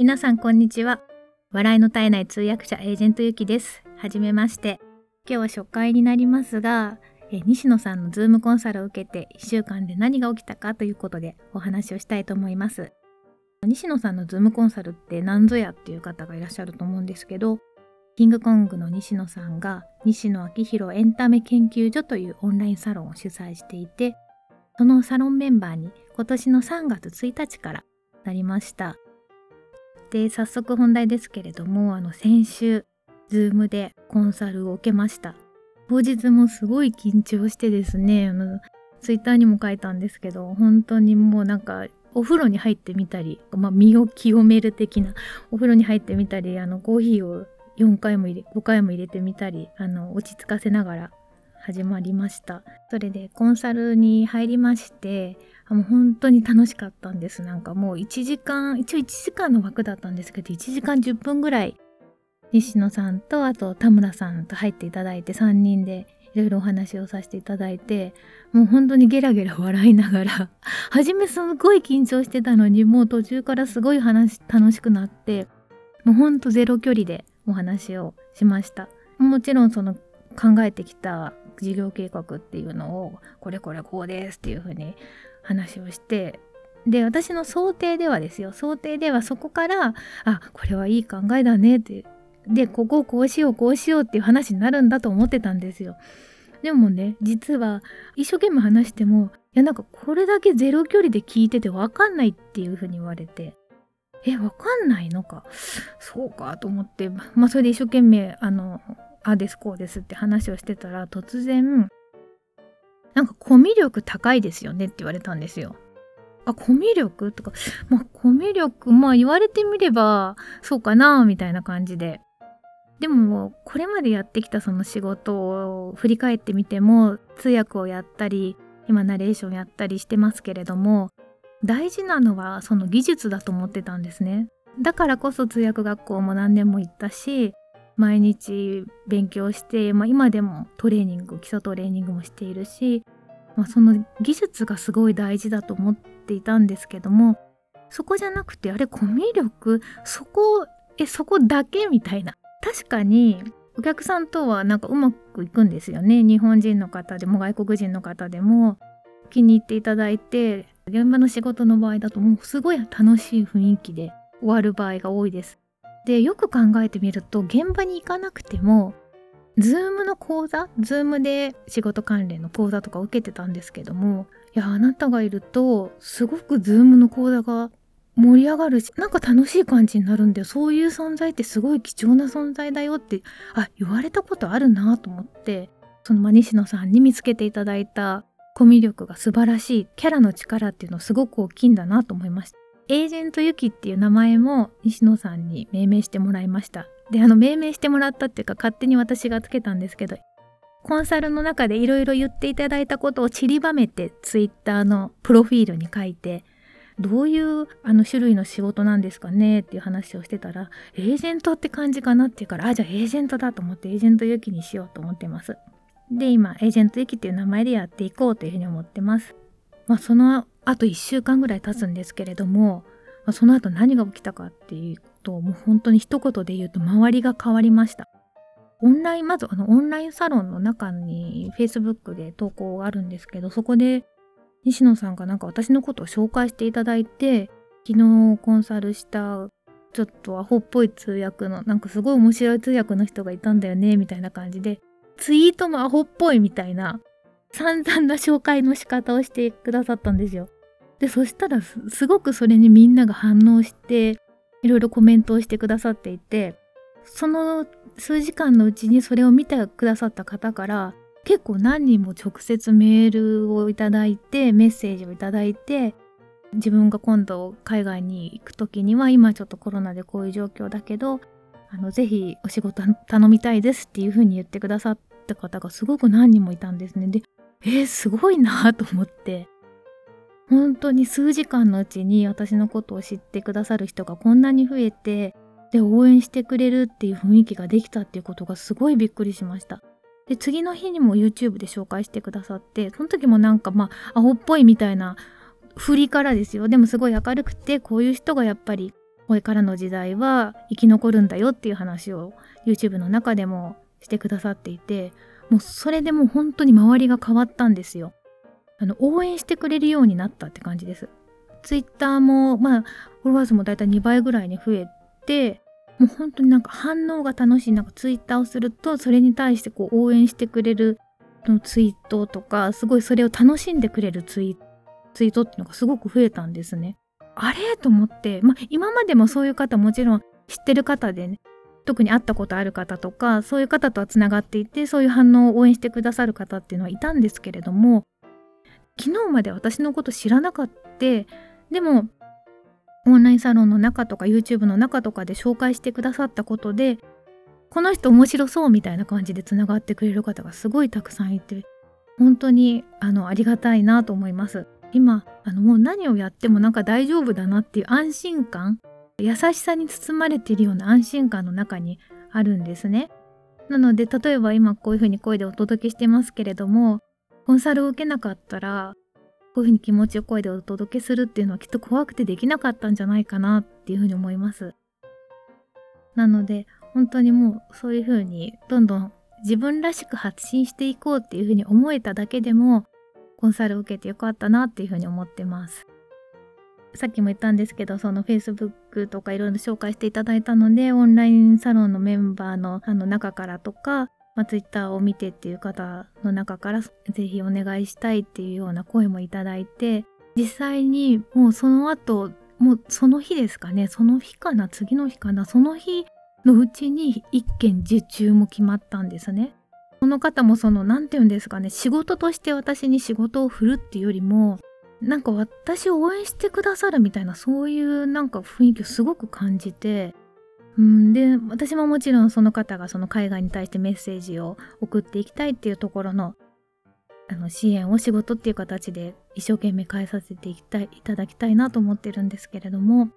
皆さんこんにちは。笑いの絶えない通訳者エージェントゆきです。はじめまして。今日は初回になりますがえ西野さんのズームコンサルを受けて1週間で何が起きたかということでお話をしたいと思います。西野さんのズームコンサルって何ぞやっていう方がいらっしゃると思うんですけどキングコングの西野さんが西野昭弘エンタメ研究所というオンラインサロンを主催していてそのサロンメンバーに今年の3月1日からなりました。で早速本題ですけれどもあの先週 Zoom でコンサルを受けました。当日もすごい緊張してですねあのツイッターにも書いたんですけど本当にもうなんかお風呂に入ってみたり、まあ、身を清める的なお風呂に入ってみたりあのコーヒーを4回も入れ5回も入れてみたりあの落ち着かせながら始まりました。それでコンサルに入りましてもう本当に楽しかったんです。なんかもう1時間一応1時間の枠だったんですけど1時間10分ぐらい西野さんとあと田村さんと入っていただいて3人でいろいろお話をさせていただいてもう本当にゲラゲラ笑いながら 初めすごい緊張してたのにもう途中からすごい話楽しくなってもうほんとゼロ距離でお話をしました。もちろんその考えてきた事業計画っていうのをこれこれこうですっていうふうに話をしてで私の想定ではですよ。想定ではそこからあこれはいい考えだねって。でここをこうしようこうしようっていう話になるんだと思ってたんですよ。でもね実は一生懸命話してもいやなんかこれだけゼロ距離で聞いてて分かんないっていうふうに言われてえ分かんないのか。そうかと思ってまあそれで一生懸命あのあですこうですって話をしてたら突然なんかコミュ力高いですよねって言われたんですよ。あ、コミュ力とか、まあコミュ力、まあ言われてみればそうかなみたいな感じで。でもこれまでやってきたその仕事を振り返ってみても通訳をやったり今ナレーションやったりしてますけれども大事なのはその技術だと思ってたんですね。だからこそ通訳学校も何年も行ったし毎日勉強して、まあ、今でもトレーニング基礎トレーニングもしているし、まあ、その技術がすごい大事だと思っていたんですけどもそこじゃなくてあれコミュ力？そこえそこだけみたいな。確かにお客さんとはなんかうまくいくんですよね。日本人の方でも外国人の方でも気に入っていただいて現場の仕事の場合だともうすごい楽しい雰囲気で終わる場合が多いです。でよく考えてみると現場に行かなくても Zoom の講座 Zoom で仕事関連の講座とか受けてたんですけどもいやあなたがいるとすごく Zoom の講座が盛り上がるしなんか楽しい感じになるんだよ。そういう存在ってすごい貴重な存在だよってあ言われたことあるなと思ってその、西野さんに見つけていただいたコミュ力が素晴らしいキャラの力っていうのすごく大きいんだなと思いました。エージェントユキっていう名前も西野さんに命名してもらいました。であの命名してもらったっていうか勝手に私がつけたんですけどコンサルの中でいろいろ言っていただいたことを散りばめてツイッターのプロフィールに書いてどういうあの種類の仕事なんですかねっていう話をしてたらエージェントって感じかなっていうからあじゃあエージェントだと思ってエージェントユキにしようと思ってます。で今エージェントユキっていう名前でやっていこうというふうに思ってます。まあそのあと1週間ぐらい経つんですけれども、まあ、その後何が起きたかっていうともう本当に一言で言うと周りが変わりました。オンラインまずあのオンラインサロンの中に Facebook で投稿があるんですけどそこで西野さんがなんか私のことを紹介していただいて昨日コンサルしたちょっとアホっぽい通訳のなんかすごい面白い通訳の人がいたんだよねみたいな感じでツイートもアホっぽいみたいな散々な紹介の仕方をしてくださったんですよ。でそしたらすごくそれにみんなが反応していろいろコメントをしてくださっていてその数時間のうちにそれを見てくださった方から結構何人も直接メールをいただいてメッセージをいただいて自分が今度海外に行く時には今ちょっとコロナでこういう状況だけどあのぜひお仕事頼みたいですっていうふうに言ってくださった方がすごく何人もいたんですね。でえー、すごいなと思って。本当に数時間のうちに私のことを知ってくださる人がこんなに増えてで応援してくれるっていう雰囲気ができたっていうことがすごいびっくりしました。で次の日にも YouTube で紹介してくださってその時もなんかまあアホっぽいみたいな振りからですよ。でもすごい明るくてこういう人がやっぱりこれからの時代は生き残るんだよっていう話を YouTube の中でもしてくださっていてもうそれでもう本当に周りが変わったんですよ。あの応援してくれるようになったって感じです。Twitter もまあフォロワー数もだいたい2倍ぐらいに増えてもう本当になんか反応が楽しい。なんか Twitter をするとそれに対してこう応援してくれるツイートとかすごいそれを楽しんでくれるツイツイートっていうのがすごく増えたんですね。あれ？と思って、まあ、今までもそういう方もちろん知ってる方でね特に会ったことある方とかそういう方とはつながっていてそういう反応を応援してくださる方っていうのはいたんですけれども昨日まで私のこと知らなかった。でもオンラインサロンの中とか YouTube の中とかで紹介してくださったことでこの人面白そうみたいな感じでつながってくれる方がすごいたくさんいて本当にあのありがたいなと思います。今あのもう何をやってもなんか大丈夫だなっていう安心感優しさに包まれているような安心感の中にあるんですねなので例えば今こういうふうに声でお届けしてますけれどもコンサルを受けなかったらこういうふうに気持ちを声でお届けするっていうのはきっと怖くてできなかったんじゃないかなっていうふうに思いますなので本当にもうそういうふうにどんどん自分らしく発信していこうっていうふうに思えただけでもコンサルを受けてよかったなっていうふうに思ってます。さっきも言ったんですけどその Facebook とかいろいろ紹介していただいたのでオンラインサロンのメンバーのあの中からとか、まあ、Twitter を見てっていう方の中からぜひお願いしたいっていうような声もいただいて実際にもうその後もうその日ですかねその日かな次の日かなその日のうちに1件受注も決まったんですね。この方もその何て言うんですかね仕事として私に仕事を振るっていうよりもなんか私を応援してくださるみたいなそういうなんか雰囲気をすごく感じてうんで私ももちろんその方がその海外に対してメッセージを送っていきたいっていうところのあの支援を仕事っていう形で一生懸命変えさせていきたいいただきたいなと思ってるんですけれども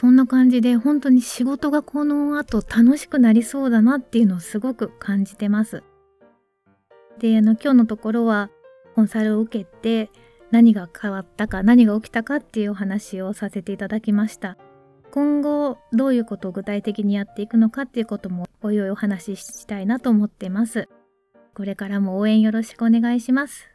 そんな感じで本当に仕事がこの後楽しくなりそうだなっていうのをすごく感じてます。であの今日のところはコンサルを受けて何が変わったか何が起きたかっていうお話をさせていただきました。今後どういうことを具体的にやっていくのかっていうこともおいおいお話ししたいなと思ってます。これからも応援よろしくお願いします。